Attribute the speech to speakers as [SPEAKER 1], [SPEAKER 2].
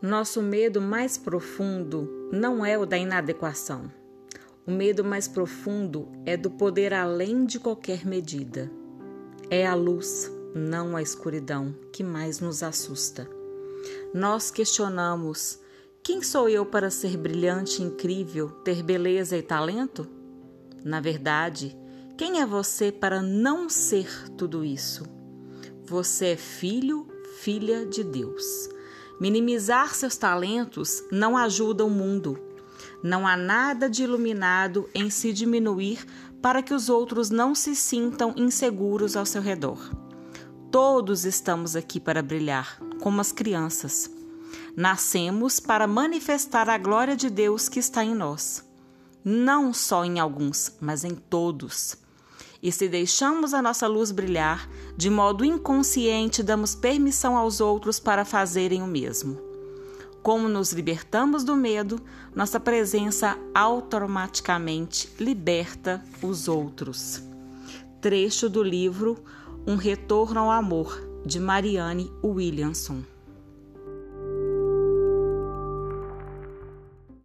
[SPEAKER 1] Nosso medo mais profundo não é o da inadequação. O medo mais profundo é do poder além de qualquer medida. É a luz, não a escuridão, que mais nos assusta. Nós questionamos: quem sou eu para ser brilhante, incrível, ter beleza e talento? Na verdade, quem é você para não ser tudo isso? Você é filho, filha de Deus. Minimizar seus talentos não ajuda o mundo. Não há nada de iluminado em se diminuir para que os outros não se sintam inseguros ao seu redor. Todos estamos aqui para brilhar, como as crianças. Nascemos para manifestar a glória de Deus que está em nós. Não só em alguns, mas em todos. E se deixamos a nossa luz brilhar, de modo inconsciente damos permissão aos outros para fazerem o mesmo. Como nos libertamos do medo, nossa presença automaticamente liberta os outros. Trecho do livro Um Retorno ao Amor, de Marianne Williamson.